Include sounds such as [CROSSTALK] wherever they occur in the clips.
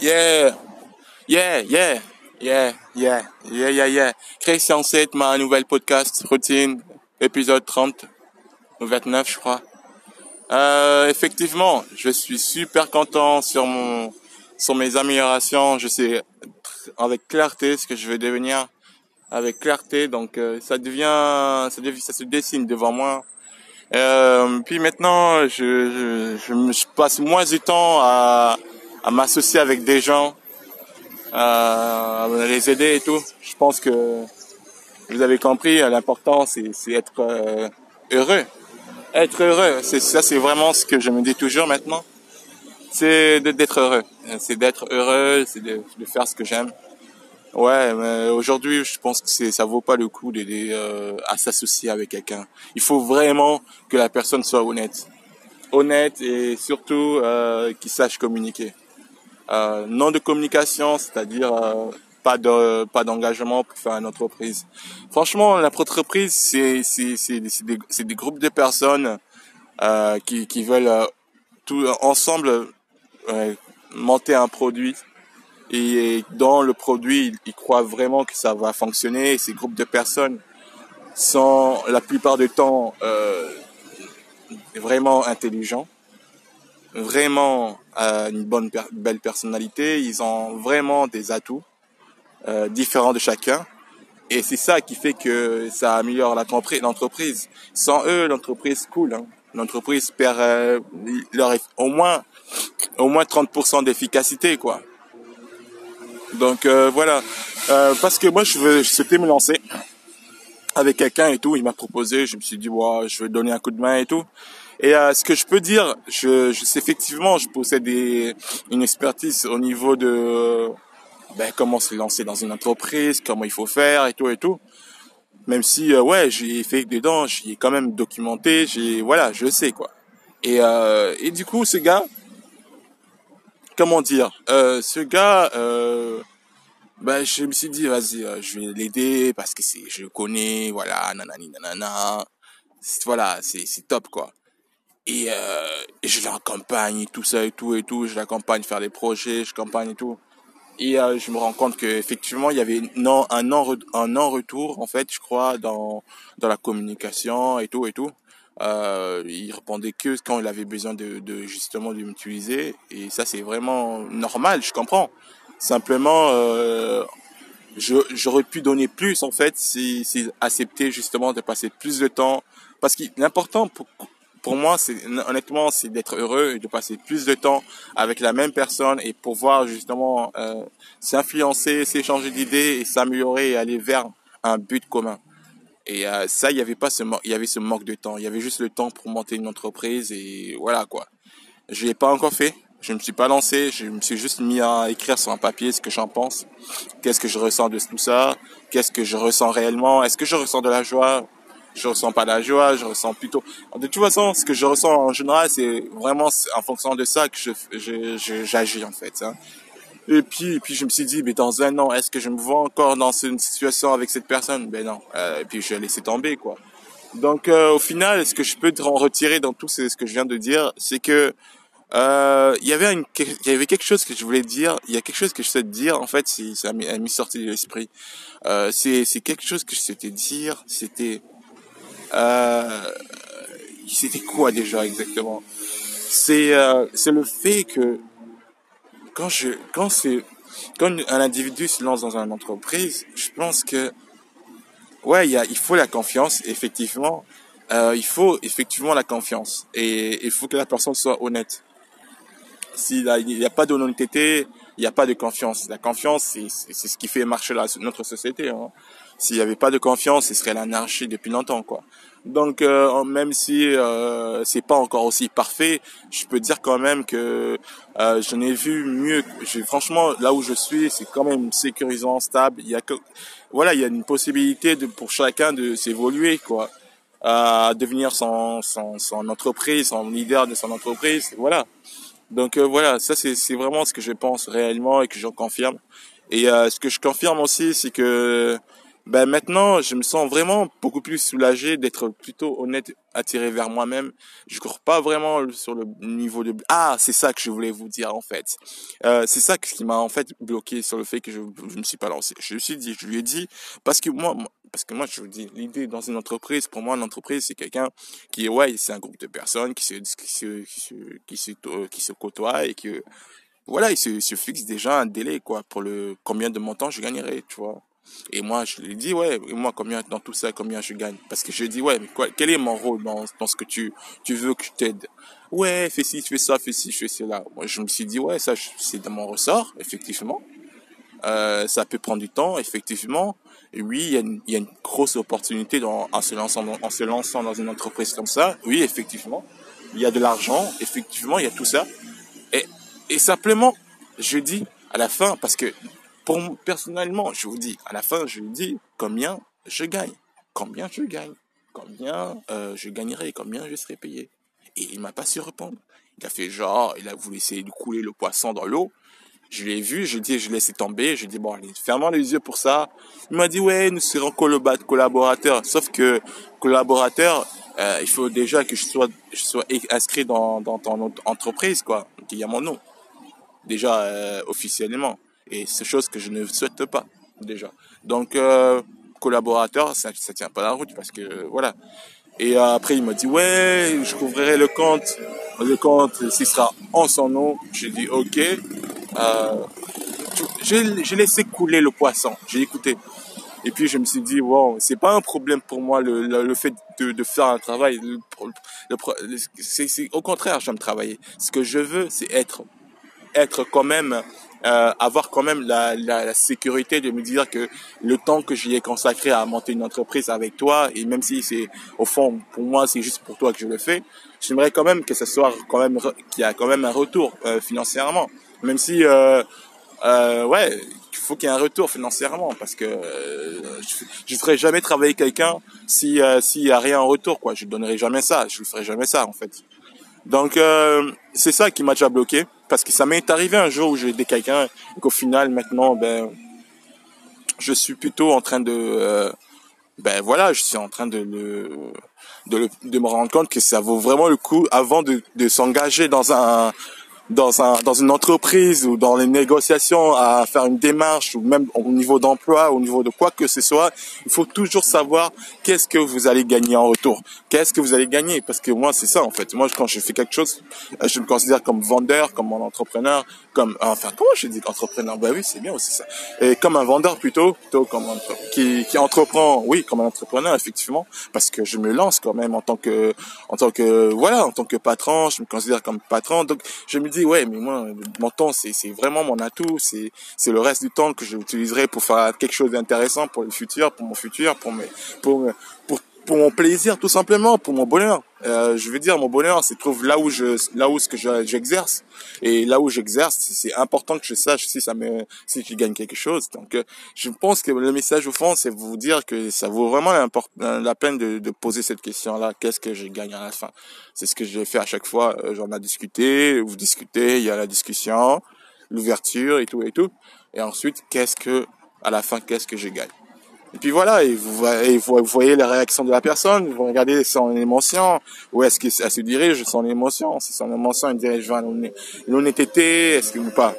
Yeah, yeah, yeah, yeah, yeah, yeah, yeah, yeah. Christian 7, ma nouvelle podcast, routine, épisode 30, ou 29, je crois. Euh, effectivement, je suis super content sur mon, sur mes améliorations. Je sais avec clarté ce que je vais devenir, avec clarté. Donc, euh, ça devient, ça devient, ça se dessine devant moi. Euh, puis maintenant, je, je, je, je passe moins du temps à à m'associer avec des gens, à les aider et tout. Je pense que vous avez compris, l'important c'est, c'est être euh, heureux. Être heureux, c'est ça, c'est vraiment ce que je me dis toujours maintenant. C'est d'être heureux. C'est d'être heureux, c'est de, de faire ce que j'aime. Ouais, mais aujourd'hui, je pense que c'est ça vaut pas le coup d'aider euh, à s'associer avec quelqu'un. Il faut vraiment que la personne soit honnête, honnête et surtout euh, qu'il sache communiquer. Euh, non de communication, c'est-à-dire euh, pas de pas d'engagement pour faire une entreprise. Franchement, l'entreprise c'est c'est c'est des, c'est des groupes de personnes euh, qui qui veulent euh, tout ensemble monter un produit et dans le produit ils croient vraiment que ça va fonctionner. Ces groupes de personnes sont la plupart du temps vraiment intelligents vraiment euh, une bonne, belle personnalité. Ils ont vraiment des atouts euh, différents de chacun. Et c'est ça qui fait que ça améliore l'entreprise. Sans eux, l'entreprise coule. Hein. L'entreprise perd euh, leur, au moins au moins 30% d'efficacité, quoi. Donc voilà. Parce que moi, je veux, je souhaitais me lancer avec quelqu'un et tout. Il m'a proposé. Je me suis dit, je vais donner un coup de main et tout. Et euh, ce que je peux dire, je, sais effectivement, je possède une expertise au niveau de ben, comment se lancer dans une entreprise, comment il faut faire et tout et tout. Même si euh, ouais, j'ai fait dedans, j'ai quand même documenté, j'ai voilà, je sais quoi. Et euh, et du coup, ce gars, comment dire, ce gars, ben je me suis dit vas-y, euh, je vais l'aider parce que c'est, je connais, voilà, nanani nanana, voilà, c'est c'est top quoi. Et, euh, je l'accompagne, tout ça et tout et tout. Je l'accompagne faire des projets, je l'accompagne et tout. Et euh, je me rends compte qu'effectivement, il y avait non, un non un non retour en fait, je crois, dans dans la communication et tout et tout. Il répondait que quand il avait besoin de, de justement de m'utiliser. Et ça, c'est vraiment normal, je comprends. Simplement, euh, j'aurais pu donner plus en fait si, si accepter justement de passer plus de temps. Parce que l'important pour pour moi, c'est honnêtement, c'est d'être heureux et de passer plus de temps avec la même personne et pouvoir justement euh, s'influencer, s'échanger d'idées et s'améliorer et aller vers un but commun. Et euh, ça, il y avait pas ce il y avait ce manque de temps. Il y avait juste le temps pour monter une entreprise et voilà quoi. Je l'ai pas encore fait. Je me suis pas lancé. Je me suis juste mis à écrire sur un papier ce que j'en pense. Qu'est-ce que je ressens de tout ça? Qu'est-ce que je ressens réellement? Est-ce que je ressens de la joie? Je ressens pas la joie, je ressens plutôt. De toute façon, ce que je ressens en général, c'est vraiment en fonction de ça que je j'agis en fait. Hein. Et puis, puis je me suis dit, mais dans un an, est-ce que je me vois encore dans une situation avec cette personne? Ben non. Euh, et puis je vais laisser tomber quoi. Donc euh, au final, ce que je peux en retirer dans tout ce que je viens de dire, c'est que euh, il y avait une, il y avait quelque chose que je voulais dire. Il y a quelque chose que je sais dire. En fait, ça m'est sorti de l'esprit. Euh, c'est c'est quelque chose que je souhaitais dire. C'était euh, c'était quoi déjà exactement? C'est euh, c'est le fait que quand je quand c'est quand un individu se lance dans une entreprise, je pense que ouais, il y a, il faut la confiance effectivement. Euh, il faut effectivement la confiance et il faut que la personne soit honnête. S'il n'y a pas d'honnêteté, il n'y a pas de confiance. La confiance, c'est ce qui fait marcher notre société. Hein. S'il n'y avait pas de confiance, ce serait l'anarchie depuis longtemps, quoi. Donc euh, même si euh, c'est pas encore aussi parfait, je peux dire quand même que euh, je n'ai vu mieux. franchement, là où je suis, c'est quand même sécurisant, stable. Il y a que voilà, il y a une possibilité de pour chacun de s'évoluer, quoi, à devenir son, son son entreprise, son leader de son entreprise. Voilà. Donc euh, voilà, ça c'est vraiment ce que je pense réellement et que je confirme. Et euh, ce que je confirme aussi, c'est que ben maintenant, je me sens vraiment beaucoup plus soulagé d'être plutôt honnête, attiré vers moi-même. Je cours pas vraiment sur le niveau de... Ah, c'est ça que je voulais vous dire en fait. Euh, c'est ça qui m'a en fait bloqué sur le fait que je, je me suis pas lancé. Je me suis dit, je lui ai dit, parce que moi, parce que moi je vous dis, l'idée dans une entreprise, pour moi, une entreprise c'est quelqu'un qui est ouais, c'est un groupe de personnes qui se qui se qui se qui se, qui côtoient et que voilà, il se, se fixe déjà un délai quoi pour le combien de montants je gagnerai, tu vois. Et moi, je lui dis, ouais, et moi, combien, dans tout ça, combien je gagne? Parce que je dis, ouais, mais quel est mon rôle dans, dans ce que tu, tu veux que je t'aide? Ouais, fais ci, fais ça, fais ci, fais cela. Moi, je me suis dit, ouais, ça, c'est dans mon ressort, effectivement. Euh, ça peut prendre du temps, effectivement. Et oui, il y a une, il y a une grosse opportunité dans, en se lançant dans, en se lançant dans une entreprise comme ça. Oui, effectivement. Il y a de l'argent, effectivement, il y a tout ça. Et, et simplement, je dis, à la fin, parce que personnellement, je vous dis, à la fin, je lui dis combien je gagne, combien je gagne, combien euh, je gagnerai, combien je serai payé. Et il m'a pas su répondre. Il a fait genre, il a voulu essayer de couler le poisson dans l'eau. Je l'ai vu, je dis, je laissé tomber, je dis bon allez, fermons les yeux pour ça. Il m'a dit ouais, nous serons collaborateurs. Sauf que collaborateur, euh, il faut déjà que je sois, je sois inscrit dans, dans ton entreprise quoi, qu'il y a mon nom déjà euh, officiellement. Et c'est chose que je ne souhaite pas, déjà. Donc, euh, collaborateur, ça, ça tient pas la route parce que, voilà. Et euh, après, il m'a dit, ouais, je couvrirai le compte. Le compte, s'il sera en son nom. J'ai dit, ok. Euh, j'ai laissé couler le poisson. J'ai écouté. Et puis, je me suis dit, wow, c'est pas un problème pour moi, le, le, fait de, de, faire un travail. Le, au contraire, j'aime travailler. Ce que je veux, c'est être, être quand même euh, avoir quand même la, la, la, sécurité de me dire que le temps que j'y ai consacré à monter une entreprise avec toi, et même si c'est au fond pour moi c'est juste pour toi que je le fais, j'aimerais quand même que ce soit quand même qu'il y a quand même un retour euh, financièrement, même si euh, euh, ouais il faut qu'il y ait un retour financièrement parce que euh, je ne ferai jamais travailler quelqu'un si euh, s'il y a rien en retour quoi. Je donnerai jamais ça. Je ne ferai jamais ça en fait donc euh, c'est ça qui m'a déjà bloqué parce que ça m'est arrivé un jour où j'ai aidé quelqu'un et qu'au final maintenant ben je suis plutôt en train de euh, ben voilà je suis en train de de, de me rendre compte que ça vaut vraiment le coup avant de, de s'engager dans un dans un dans une entreprise ou dans les négociations à faire une démarche ou même au niveau d'emploi au niveau de quoi que ce soit il faut toujours savoir qu'est-ce que vous allez gagner en retour. Qu'est-ce que vous allez gagner? Parce que moi c'est ça en fait. Moi quand je fais quelque chose euh, je me considère comme vendeur comme un entrepreneur comme enfin comment je dis entrepreneur? Bah oui c'est bien aussi ça. Et comme un vendeur plutôt plutôt comme un, qui qui entreprend oui comme un entrepreneur effectivement parce que je me lance quand même en tant que en tant que voilà en tant que patron je me considère comme patron. Donc je me dis ouais, mais moi, mon temps, c'est, vraiment mon atout. C'est, le reste du temps que j'utiliserai pour faire quelque chose d'intéressant pour le futur, pour mon futur, pour mes, pour mon plaisir, tout simplement, pour mon bonheur. Euh, je veux dire, mon bonheur, c'est trouve là où je, là où ce que j'exerce. Et là où j'exerce, c'est important que je sache si ça me, si je gagne quelque chose. Donc, euh, je pense que le message au fond, c'est vous dire que ça vaut vraiment la peine de, de poser cette question-là. Qu'est-ce que je gagne à la fin? C'est ce que j'ai fait à chaque fois. Euh, j'en ai discuté, vous discutez, il y a la discussion, l'ouverture et tout et tout. Et ensuite, qu'est-ce que, à la fin, qu'est-ce que je gagne? Et puis voilà, et vous, voyez la réaction de la personne, vous regardez son émotion, où est-ce qu'elle se dirige son émotion, si son émotion elle dirige vers l'honnêteté, est-ce que ou pas.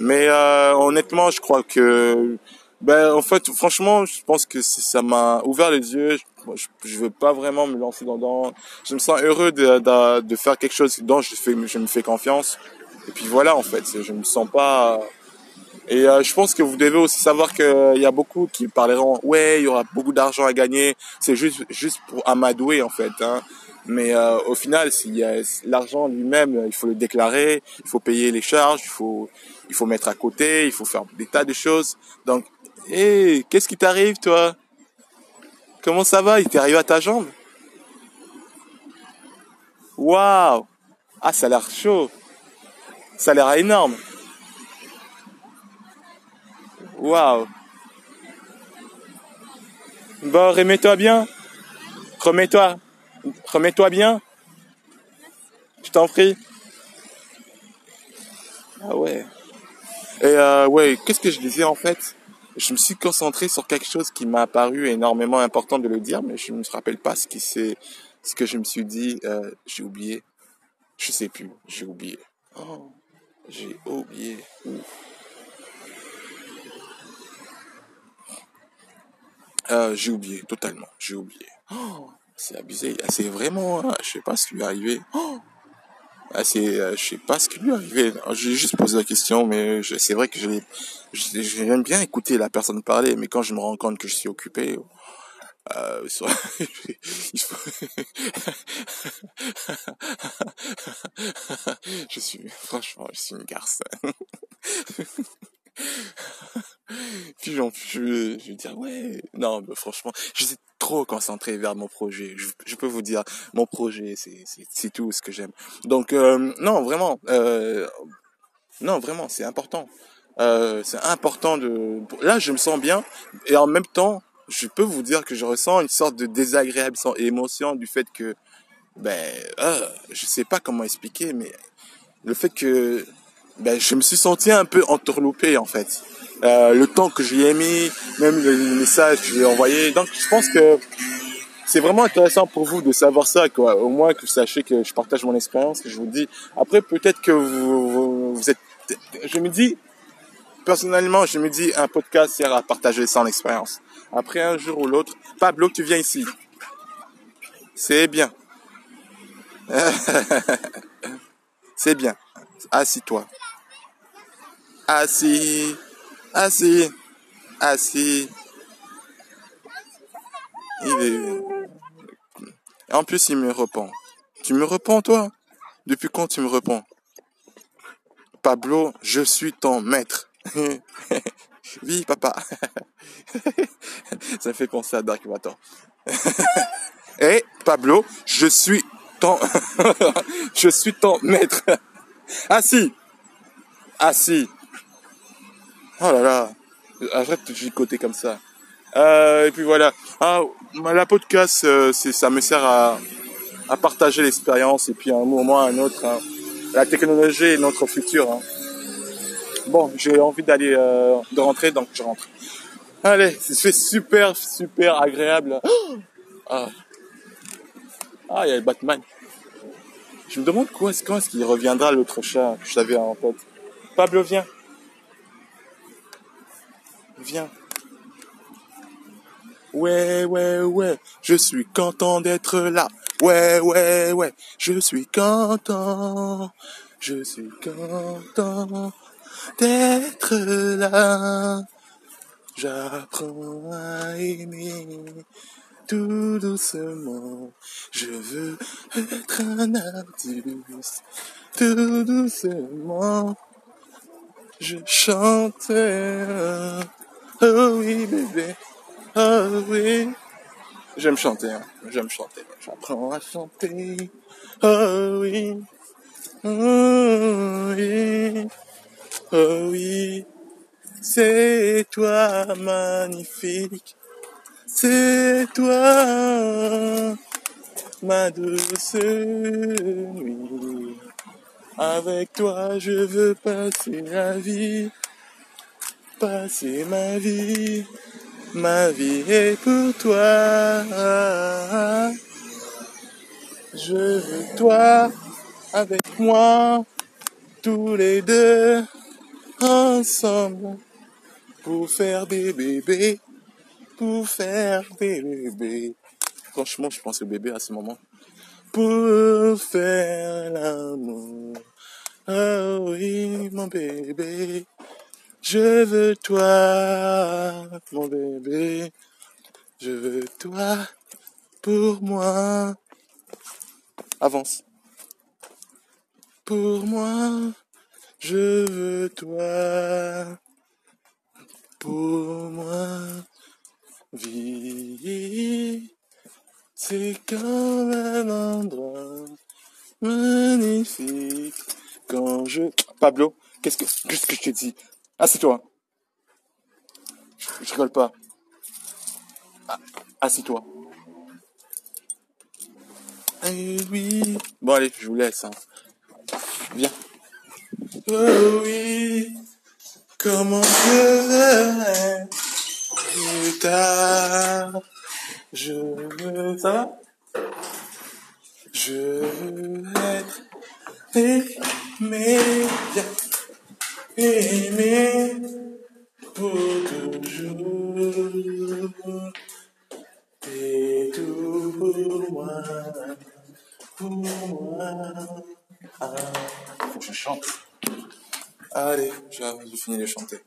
Mais euh, honnêtement, je crois que, ben en fait, franchement, je pense que ça m'a ouvert les yeux. Je, je veux pas vraiment me lancer dans, je me sens heureux de, de, faire quelque chose dont je je me fais confiance. Et puis voilà, en fait, je me sens pas et euh, je pense que vous devez aussi savoir qu'il y a beaucoup qui parleront ouais, il y aura beaucoup d'argent à gagner. C'est juste juste pour amadouer en fait. Hein. Mais euh, au final, a l'argent lui-même, il faut le déclarer, il faut payer les charges, il faut il faut mettre à côté, il faut faire des tas de choses. Donc, hé, qu'est-ce qui t'arrive toi? Comment ça va? Il t'est arrivé à ta jambe? Waouh Ah, ça a l'air chaud. Ça a l'air énorme. Waouh. Bon, remets-toi bien. Remets-toi. Remets-toi bien. Je t'en prie. Ah ouais. Et euh, ouais, qu'est-ce que je disais en fait? Je me suis concentré sur quelque chose qui m'a paru énormément important de le dire, mais je ne me rappelle pas ce qui c'est, ce que je me suis dit. Euh, j'ai oublié. Je sais plus. J'ai oublié. Oh, j'ai oublié. Euh, j'ai oublié totalement. J'ai oublié. Oh, c'est abusé. C'est vraiment. Hein, je sais pas ce qui lui est arrivé. Oh, ah, c'est, euh, je sais pas ce qui lui est arrivé. J'ai juste posé la question, mais c'est vrai que j'aime bien écouter la personne parler, mais quand je me rends compte que je suis occupé, euh, [LAUGHS] il faut... [LAUGHS] je suis, [LAUGHS] franchement, je suis une garce. Je, vais dire ouais, non, mais franchement, je suis trop concentré vers mon projet. Je, peux vous dire, mon projet, c'est tout ce que j'aime. Donc euh, non, vraiment, euh, non, vraiment, c'est important. Euh, c'est important de. Là, je me sens bien et en même temps, je peux vous dire que je ressens une sorte de désagréable émotion du fait que, ben, je sais pas comment expliquer, mais le fait que, ben, je me suis senti un peu entourloupé en fait. Euh, le temps que j'y ai mis, même le message que j'ai envoyé. Donc, je pense que c'est vraiment intéressant pour vous de savoir ça. Au moins que vous sachiez que je partage mon expérience, que je vous dis. Après, peut-être que vous, êtes, je me dis, personnellement, je me dis, un podcast sert à partager son expérience. Après, un jour ou l'autre, Pablo, tu viens ici. C'est bien. [LAUGHS] C'est bien. Assis-toi. Assis. Assis. Assis. Il est... En plus, il me répond. Tu me réponds, toi? Depuis quand tu me réponds? Pablo, je suis ton maître. [LAUGHS] oui, papa. [LAUGHS] Ça fait penser à Dark Matter. Et [LAUGHS] eh, Pablo, je suis ton, je suis ton maître. Assis. Assis. Oh là là. Arrête de gigoter comme ça. Euh, et puis voilà. Ah, la podcast, euh, ça me sert à, partager l'expérience et puis à un moment à un autre. Hein. La technologie est notre futur. Hein. Bon, j'ai envie d'aller, euh, de rentrer, donc je rentre. Allez, c'est super, super agréable. [GASPS] Ah, ah il y a le Batman. Je me demande quand est-ce, qu'il reviendra l'autre chat que j'avais en tête. Pablo, viens. Viens. Ouais, ouais, ouais, je suis content d'être là. Ouais, ouais, ouais, je suis content. Je suis content d'être là. J'apprends à aimer tout doucement. Je veux être un artiste tout doucement. Je chante. Oh oui, bébé. Oh oui. J'aime chanter, hein. J'aime chanter. J'apprends à chanter. Oh oui. Oh oui. Oh oui, c'est toi magnifique, c'est toi ma douce nuit. Avec toi je veux passer la vie, passer ma vie, ma vie est pour toi. Je veux toi avec moi, tous les deux ensemble pour faire des bébés, pour faire des bébés. Franchement, je pense au bébé à ce moment. Pour faire l'amour. Ah oui, mon bébé. Je veux toi, mon bébé. Je veux toi pour moi. Avance. Pour moi. Je veux toi pour moi. Vie, c'est comme un endroit magnifique. Quand je... Pablo, qu'est-ce que, qu'est-ce que je te dis Ah, c'est toi. Je, rigole pas. Ah, Assis-toi. Eh oui. Bon, allez, je vous laisse. Hein. Viens. Oh oui, comment je plus tard? Je veux, ça? Je veux être aimé, aimé pour toujours. Et tout pour moi, pour moi. Je chante. Allez, j'ai fini de chanter.